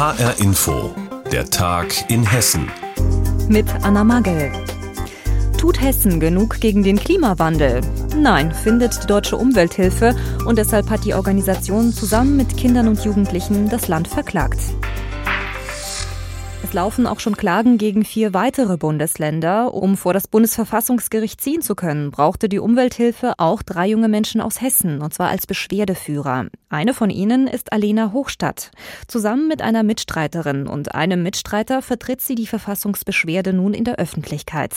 HR Info, der Tag in Hessen. Mit Anna Magel. Tut Hessen genug gegen den Klimawandel? Nein, findet die Deutsche Umwelthilfe und deshalb hat die Organisation zusammen mit Kindern und Jugendlichen das Land verklagt. Es laufen auch schon Klagen gegen vier weitere Bundesländer. Um vor das Bundesverfassungsgericht ziehen zu können, brauchte die Umwelthilfe auch drei junge Menschen aus Hessen, und zwar als Beschwerdeführer. Eine von ihnen ist Alena Hochstadt. Zusammen mit einer Mitstreiterin und einem Mitstreiter vertritt sie die Verfassungsbeschwerde nun in der Öffentlichkeit.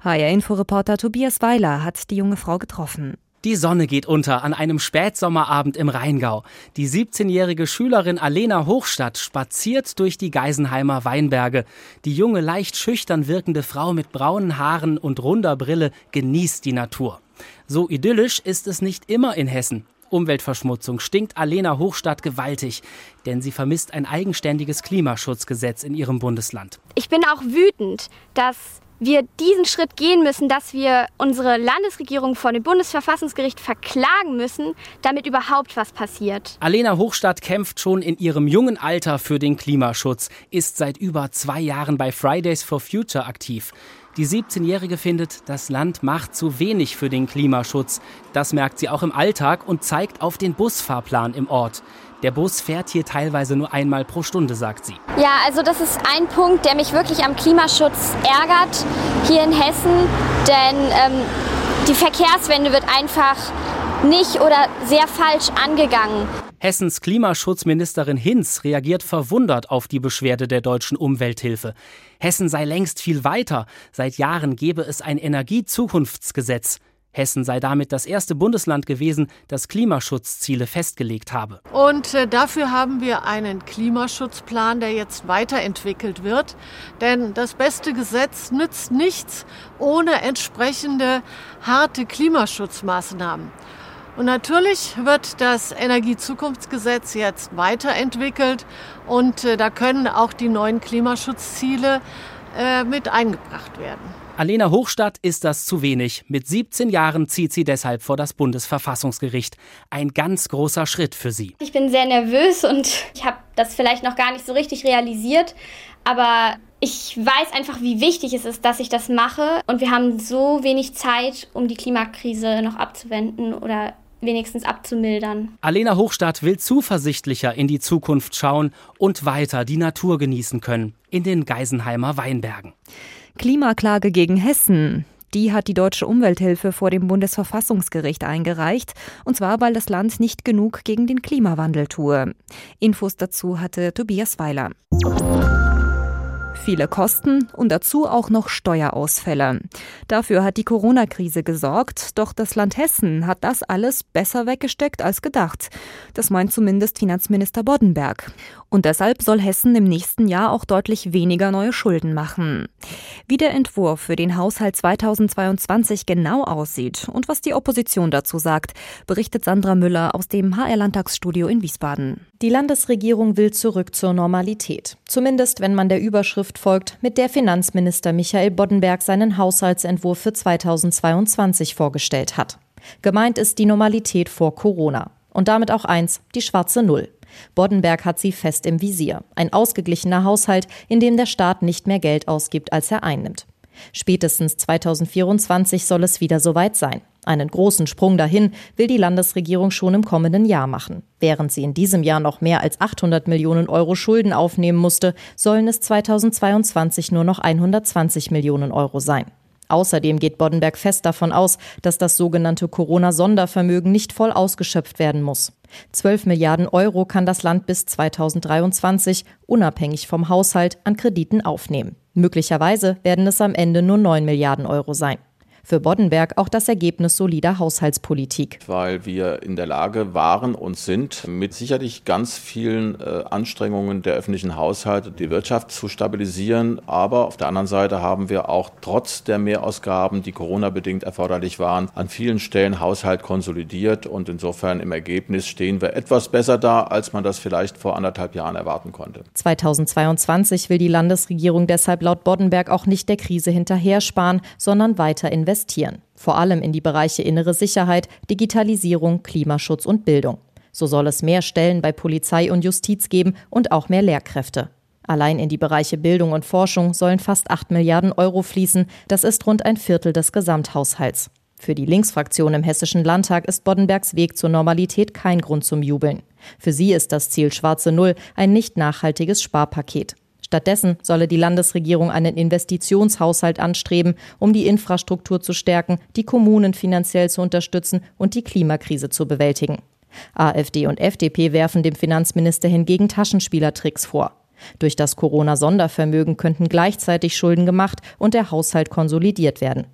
HR-Inforeporter Tobias Weiler hat die junge Frau getroffen. Die Sonne geht unter an einem Spätsommerabend im Rheingau. Die 17-jährige Schülerin Alena Hochstadt spaziert durch die Geisenheimer Weinberge. Die junge, leicht schüchtern wirkende Frau mit braunen Haaren und runder Brille genießt die Natur. So idyllisch ist es nicht immer in Hessen. Umweltverschmutzung stinkt Alena Hochstadt gewaltig, denn sie vermisst ein eigenständiges Klimaschutzgesetz in ihrem Bundesland. Ich bin auch wütend, dass wir diesen Schritt gehen müssen, dass wir unsere Landesregierung vor dem Bundesverfassungsgericht verklagen müssen, damit überhaupt was passiert. Alena Hochstadt kämpft schon in ihrem jungen Alter für den Klimaschutz, ist seit über zwei Jahren bei Fridays for Future aktiv. Die 17-Jährige findet, das Land macht zu wenig für den Klimaschutz. Das merkt sie auch im Alltag und zeigt auf den Busfahrplan im Ort. Der Bus fährt hier teilweise nur einmal pro Stunde, sagt sie. Ja, also das ist ein Punkt, der mich wirklich am Klimaschutz ärgert hier in Hessen, denn ähm, die Verkehrswende wird einfach nicht oder sehr falsch angegangen. Hessens Klimaschutzministerin Hinz reagiert verwundert auf die Beschwerde der deutschen Umwelthilfe. Hessen sei längst viel weiter. Seit Jahren gebe es ein Energiezukunftsgesetz. Hessen sei damit das erste Bundesland gewesen, das Klimaschutzziele festgelegt habe. Und äh, dafür haben wir einen Klimaschutzplan, der jetzt weiterentwickelt wird. Denn das beste Gesetz nützt nichts ohne entsprechende harte Klimaschutzmaßnahmen. Und natürlich wird das Energiezukunftsgesetz jetzt weiterentwickelt und äh, da können auch die neuen Klimaschutzziele äh, mit eingebracht werden. Alena Hochstadt ist das zu wenig. Mit 17 Jahren zieht sie deshalb vor das Bundesverfassungsgericht. Ein ganz großer Schritt für sie. Ich bin sehr nervös und ich habe das vielleicht noch gar nicht so richtig realisiert, aber ich weiß einfach, wie wichtig es ist, dass ich das mache. Und wir haben so wenig Zeit, um die Klimakrise noch abzuwenden oder wenigstens abzumildern. Alena Hochstadt will zuversichtlicher in die Zukunft schauen und weiter die Natur genießen können in den Geisenheimer Weinbergen. Klimaklage gegen Hessen. Die hat die deutsche Umwelthilfe vor dem Bundesverfassungsgericht eingereicht, und zwar weil das Land nicht genug gegen den Klimawandel tue. Infos dazu hatte Tobias Weiler viele Kosten und dazu auch noch Steuerausfälle. Dafür hat die Corona-Krise gesorgt, doch das Land Hessen hat das alles besser weggesteckt als gedacht. Das meint zumindest Finanzminister Boddenberg. Und deshalb soll Hessen im nächsten Jahr auch deutlich weniger neue Schulden machen. Wie der Entwurf für den Haushalt 2022 genau aussieht und was die Opposition dazu sagt, berichtet Sandra Müller aus dem HR-Landtagsstudio in Wiesbaden. Die Landesregierung will zurück zur Normalität. Zumindest wenn man der Überschrift folgt, mit der Finanzminister Michael Boddenberg seinen Haushaltsentwurf für 2022 vorgestellt hat. Gemeint ist die Normalität vor Corona. Und damit auch eins, die schwarze Null. Boddenberg hat sie fest im Visier. Ein ausgeglichener Haushalt, in dem der Staat nicht mehr Geld ausgibt, als er einnimmt. Spätestens 2024 soll es wieder soweit sein. Einen großen Sprung dahin will die Landesregierung schon im kommenden Jahr machen. Während sie in diesem Jahr noch mehr als 800 Millionen Euro Schulden aufnehmen musste, sollen es 2022 nur noch 120 Millionen Euro sein. Außerdem geht Boddenberg fest davon aus, dass das sogenannte Corona-Sondervermögen nicht voll ausgeschöpft werden muss. 12 Milliarden Euro kann das Land bis 2023 unabhängig vom Haushalt an Krediten aufnehmen. Möglicherweise werden es am Ende nur 9 Milliarden Euro sein. Für Boddenberg auch das Ergebnis solider Haushaltspolitik. Weil wir in der Lage waren und sind, mit sicherlich ganz vielen äh, Anstrengungen der öffentlichen Haushalte die Wirtschaft zu stabilisieren. Aber auf der anderen Seite haben wir auch trotz der Mehrausgaben, die Corona-bedingt erforderlich waren, an vielen Stellen Haushalt konsolidiert. Und insofern im Ergebnis stehen wir etwas besser da, als man das vielleicht vor anderthalb Jahren erwarten konnte. 2022 will die Landesregierung deshalb laut Boddenberg auch nicht der Krise hinterher sparen, sondern weiter investieren investieren, vor allem in die Bereiche innere Sicherheit, Digitalisierung, Klimaschutz und Bildung. So soll es mehr Stellen bei Polizei und Justiz geben und auch mehr Lehrkräfte. Allein in die Bereiche Bildung und Forschung sollen fast 8 Milliarden Euro fließen. Das ist rund ein Viertel des Gesamthaushalts. Für die Linksfraktion im Hessischen Landtag ist Boddenbergs Weg zur Normalität kein Grund zum Jubeln. Für sie ist das Ziel Schwarze Null ein nicht nachhaltiges Sparpaket. Stattdessen solle die Landesregierung einen Investitionshaushalt anstreben, um die Infrastruktur zu stärken, die Kommunen finanziell zu unterstützen und die Klimakrise zu bewältigen. AfD und FDP werfen dem Finanzminister hingegen Taschenspielertricks vor. Durch das Corona-Sondervermögen könnten gleichzeitig Schulden gemacht und der Haushalt konsolidiert werden.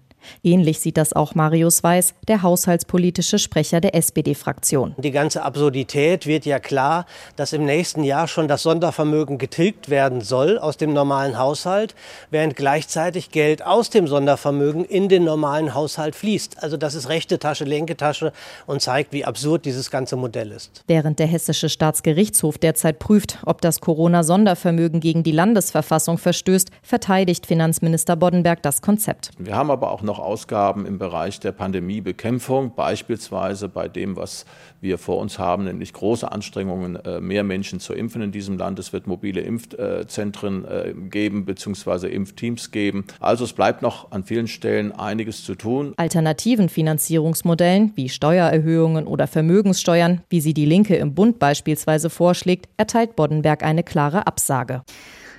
Ähnlich sieht das auch Marius Weiß, der haushaltspolitische Sprecher der SPD-Fraktion. Die ganze Absurdität wird ja klar, dass im nächsten Jahr schon das Sondervermögen getilgt werden soll aus dem normalen Haushalt, während gleichzeitig Geld aus dem Sondervermögen in den normalen Haushalt fließt. Also das ist rechte Tasche, linke Tasche und zeigt, wie absurd dieses ganze Modell ist. Während der Hessische Staatsgerichtshof derzeit prüft, ob das Corona-Sondervermögen gegen die Landesverfassung verstößt, verteidigt Finanzminister Boddenberg das Konzept. Wir haben aber auch noch noch Ausgaben im Bereich der Pandemiebekämpfung, beispielsweise bei dem, was wir vor uns haben, nämlich große Anstrengungen, äh, mehr Menschen zu impfen in diesem Land. Es wird mobile Impfzentren äh, geben bzw. Impfteams geben. Also es bleibt noch an vielen Stellen einiges zu tun. Alternativen Finanzierungsmodellen wie Steuererhöhungen oder Vermögenssteuern, wie sie die Linke im Bund beispielsweise vorschlägt, erteilt Boddenberg eine klare Absage.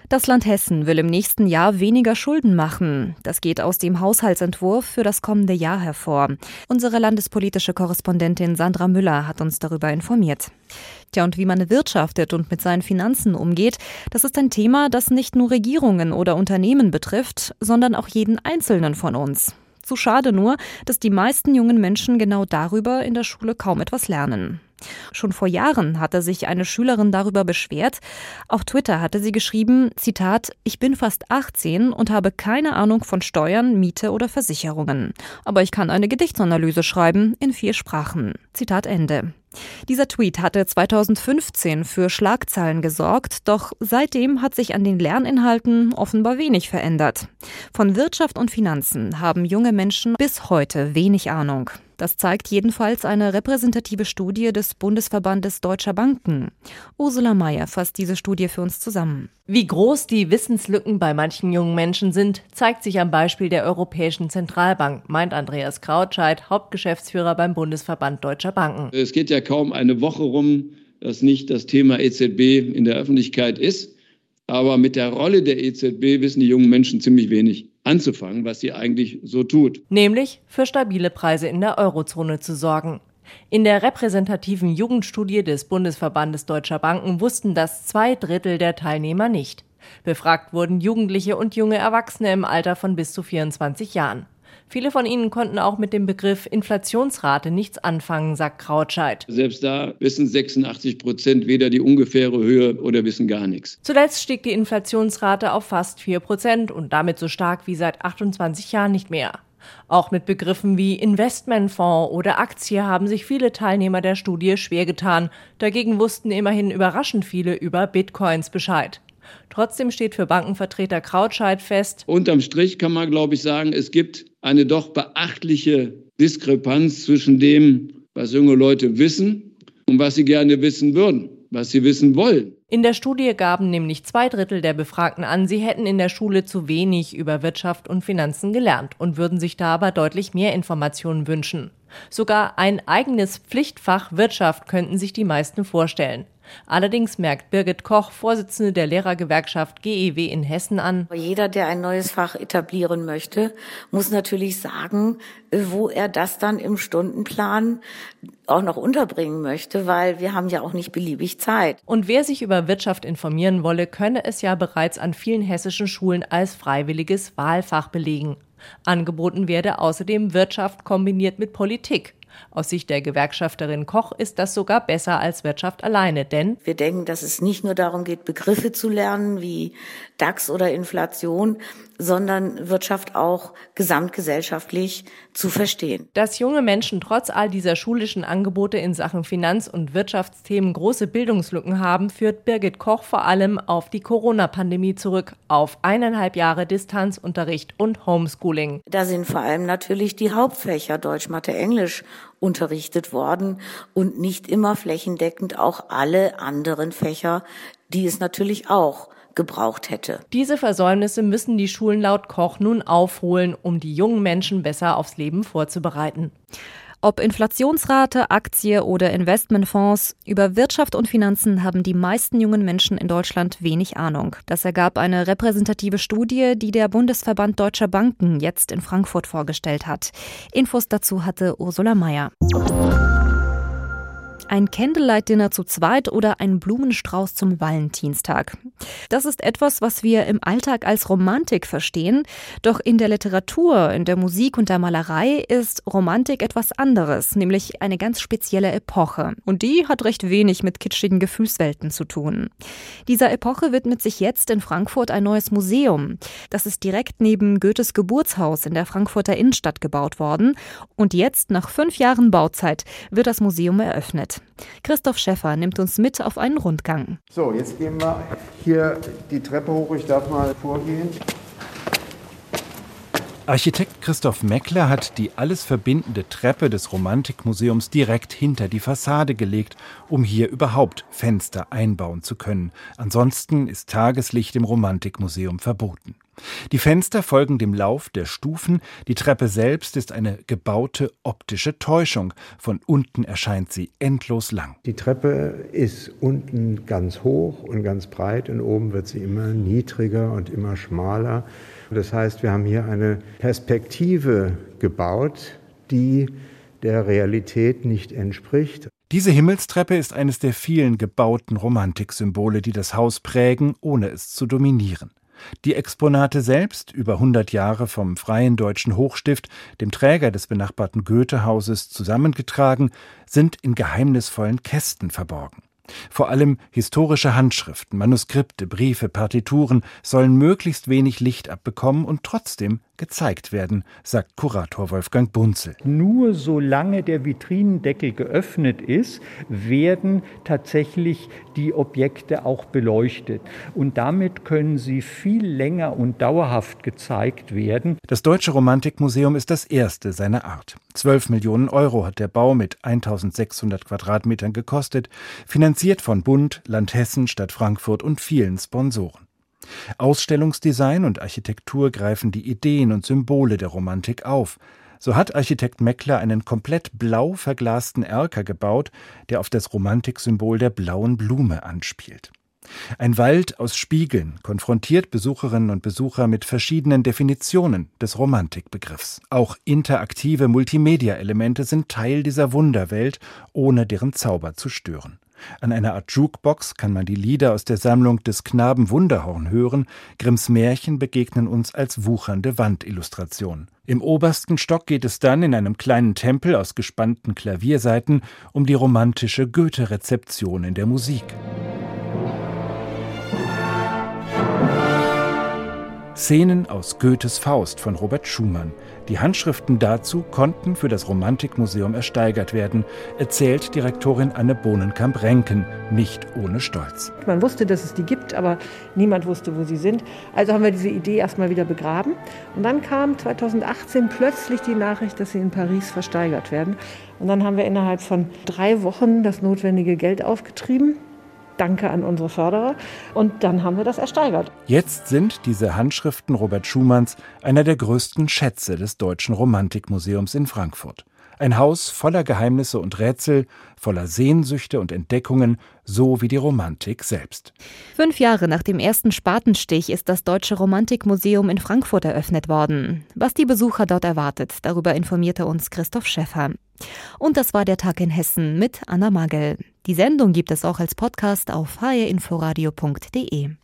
Das Land Hessen will im nächsten Jahr weniger Schulden machen. Das geht aus dem Haushaltsentwurf für das kommende Jahr hervor. Unsere landespolitische Korrespondentin Sandra Müller hat uns darüber informiert. Tja, und wie man wirtschaftet und mit seinen Finanzen umgeht, das ist ein Thema, das nicht nur Regierungen oder Unternehmen betrifft, sondern auch jeden Einzelnen von uns. Zu schade nur, dass die meisten jungen Menschen genau darüber in der Schule kaum etwas lernen. Schon vor Jahren hatte sich eine Schülerin darüber beschwert. Auf Twitter hatte sie geschrieben, Zitat, ich bin fast 18 und habe keine Ahnung von Steuern, Miete oder Versicherungen. Aber ich kann eine Gedichtsanalyse schreiben in vier Sprachen. Zitat Ende. Dieser Tweet hatte 2015 für Schlagzeilen gesorgt, doch seitdem hat sich an den Lerninhalten offenbar wenig verändert. Von Wirtschaft und Finanzen haben junge Menschen bis heute wenig Ahnung. Das zeigt jedenfalls eine repräsentative Studie des Bundesverbandes Deutscher Banken. Ursula Mayer fasst diese Studie für uns zusammen. Wie groß die Wissenslücken bei manchen jungen Menschen sind, zeigt sich am Beispiel der Europäischen Zentralbank, meint Andreas Krautscheid, Hauptgeschäftsführer beim Bundesverband Deutscher Banken. Es geht ja kaum eine Woche rum, dass nicht das Thema EZB in der Öffentlichkeit ist. Aber mit der Rolle der EZB wissen die jungen Menschen ziemlich wenig anzufangen, was sie eigentlich so tut. Nämlich für stabile Preise in der Eurozone zu sorgen. In der repräsentativen Jugendstudie des Bundesverbandes Deutscher Banken wussten das zwei Drittel der Teilnehmer nicht. Befragt wurden Jugendliche und junge Erwachsene im Alter von bis zu 24 Jahren. Viele von ihnen konnten auch mit dem Begriff Inflationsrate nichts anfangen, sagt Krautscheid. Selbst da wissen 86 Prozent weder die ungefähre Höhe oder wissen gar nichts. Zuletzt stieg die Inflationsrate auf fast 4 Prozent und damit so stark wie seit 28 Jahren nicht mehr. Auch mit Begriffen wie Investmentfonds oder Aktie haben sich viele Teilnehmer der Studie schwer getan. Dagegen wussten immerhin überraschend viele über Bitcoins Bescheid. Trotzdem steht für Bankenvertreter Krautscheid fest. Unterm Strich kann man, glaube ich, sagen, es gibt eine doch beachtliche Diskrepanz zwischen dem, was junge Leute wissen und was sie gerne wissen würden, was sie wissen wollen. In der Studie gaben nämlich zwei Drittel der Befragten an, sie hätten in der Schule zu wenig über Wirtschaft und Finanzen gelernt und würden sich da aber deutlich mehr Informationen wünschen. Sogar ein eigenes Pflichtfach Wirtschaft könnten sich die meisten vorstellen. Allerdings merkt Birgit Koch, Vorsitzende der Lehrergewerkschaft GEW in Hessen an. Jeder, der ein neues Fach etablieren möchte, muss natürlich sagen, wo er das dann im Stundenplan auch noch unterbringen möchte, weil wir haben ja auch nicht beliebig Zeit. Und wer sich über Wirtschaft informieren wolle, könne es ja bereits an vielen hessischen Schulen als freiwilliges Wahlfach belegen. Angeboten werde außerdem Wirtschaft kombiniert mit Politik. Aus Sicht der Gewerkschafterin Koch ist das sogar besser als Wirtschaft alleine, denn wir denken, dass es nicht nur darum geht, Begriffe zu lernen wie DAX oder Inflation, sondern Wirtschaft auch gesamtgesellschaftlich zu verstehen. Dass junge Menschen trotz all dieser schulischen Angebote in Sachen Finanz- und Wirtschaftsthemen große Bildungslücken haben, führt Birgit Koch vor allem auf die Corona-Pandemie zurück, auf eineinhalb Jahre Distanzunterricht und Homeschooling. Da sind vor allem natürlich die Hauptfächer Deutsch, Mathe, Englisch unterrichtet worden und nicht immer flächendeckend auch alle anderen Fächer, die es natürlich auch gebraucht hätte. Diese Versäumnisse müssen die Schulen laut Koch nun aufholen, um die jungen Menschen besser aufs Leben vorzubereiten. Ob Inflationsrate, Aktie oder Investmentfonds, über Wirtschaft und Finanzen haben die meisten jungen Menschen in Deutschland wenig Ahnung. Das ergab eine repräsentative Studie, die der Bundesverband Deutscher Banken jetzt in Frankfurt vorgestellt hat. Infos dazu hatte Ursula Mayer. Ein Candlelight-Dinner zu zweit oder ein Blumenstrauß zum Valentinstag. Das ist etwas, was wir im Alltag als Romantik verstehen. Doch in der Literatur, in der Musik und der Malerei ist Romantik etwas anderes, nämlich eine ganz spezielle Epoche. Und die hat recht wenig mit kitschigen Gefühlswelten zu tun. Dieser Epoche widmet sich jetzt in Frankfurt ein neues Museum. Das ist direkt neben Goethes Geburtshaus in der Frankfurter Innenstadt gebaut worden. Und jetzt, nach fünf Jahren Bauzeit, wird das Museum eröffnet. Christoph Schäffer nimmt uns mit auf einen Rundgang. So, jetzt gehen wir hier die Treppe hoch. Ich darf mal vorgehen. Architekt Christoph Meckler hat die alles verbindende Treppe des Romantikmuseums direkt hinter die Fassade gelegt, um hier überhaupt Fenster einbauen zu können. Ansonsten ist Tageslicht im Romantikmuseum verboten. Die Fenster folgen dem Lauf der Stufen, die Treppe selbst ist eine gebaute optische Täuschung. Von unten erscheint sie endlos lang. Die Treppe ist unten ganz hoch und ganz breit und oben wird sie immer niedriger und immer schmaler. Das heißt, wir haben hier eine Perspektive gebaut, die der Realität nicht entspricht. Diese Himmelstreppe ist eines der vielen gebauten Romantiksymbole, die das Haus prägen, ohne es zu dominieren. Die Exponate selbst, über 100 Jahre vom Freien Deutschen Hochstift, dem Träger des benachbarten Goethe-Hauses, zusammengetragen, sind in geheimnisvollen Kästen verborgen. Vor allem historische Handschriften, Manuskripte, Briefe, Partituren sollen möglichst wenig Licht abbekommen und trotzdem gezeigt werden, sagt Kurator Wolfgang Bunzel. Nur solange der Vitrinendeckel geöffnet ist, werden tatsächlich die Objekte auch beleuchtet. Und damit können sie viel länger und dauerhaft gezeigt werden. Das Deutsche Romantikmuseum ist das erste seiner Art. 12 Millionen Euro hat der Bau mit 1600 Quadratmetern gekostet, finanziert von Bund, Land Hessen, Stadt Frankfurt und vielen Sponsoren. Ausstellungsdesign und Architektur greifen die Ideen und Symbole der Romantik auf. So hat Architekt Meckler einen komplett blau verglasten Erker gebaut, der auf das Romantiksymbol der blauen Blume anspielt. Ein Wald aus Spiegeln konfrontiert Besucherinnen und Besucher mit verschiedenen Definitionen des Romantikbegriffs. Auch interaktive Multimedia-Elemente sind Teil dieser Wunderwelt, ohne deren Zauber zu stören. An einer Art Jukebox kann man die Lieder aus der Sammlung des Knaben Wunderhorn hören. Grimms Märchen begegnen uns als wuchernde Wandillustration. Im obersten Stock geht es dann in einem kleinen Tempel aus gespannten Klavierseiten um die romantische Goethe-Rezeption in der Musik. Szenen aus Goethes Faust von Robert Schumann. Die Handschriften dazu konnten für das Romantikmuseum ersteigert werden, erzählt Direktorin Anne Bohnenkamp-Renken, nicht ohne Stolz. Man wusste, dass es die gibt, aber niemand wusste, wo sie sind. Also haben wir diese Idee erstmal wieder begraben. Und dann kam 2018 plötzlich die Nachricht, dass sie in Paris versteigert werden. Und dann haben wir innerhalb von drei Wochen das notwendige Geld aufgetrieben. Danke an unsere Förderer. Und dann haben wir das ersteigert. Jetzt sind diese Handschriften Robert Schumanns einer der größten Schätze des Deutschen Romantikmuseums in Frankfurt. Ein Haus voller Geheimnisse und Rätsel, voller Sehnsüchte und Entdeckungen, so wie die Romantik selbst. Fünf Jahre nach dem ersten Spatenstich ist das Deutsche Romantikmuseum in Frankfurt eröffnet worden. Was die Besucher dort erwartet, darüber informierte uns Christoph Schäffer. Und das war der Tag in Hessen mit Anna Magel. Die Sendung gibt es auch als Podcast auf hrinforadio.de.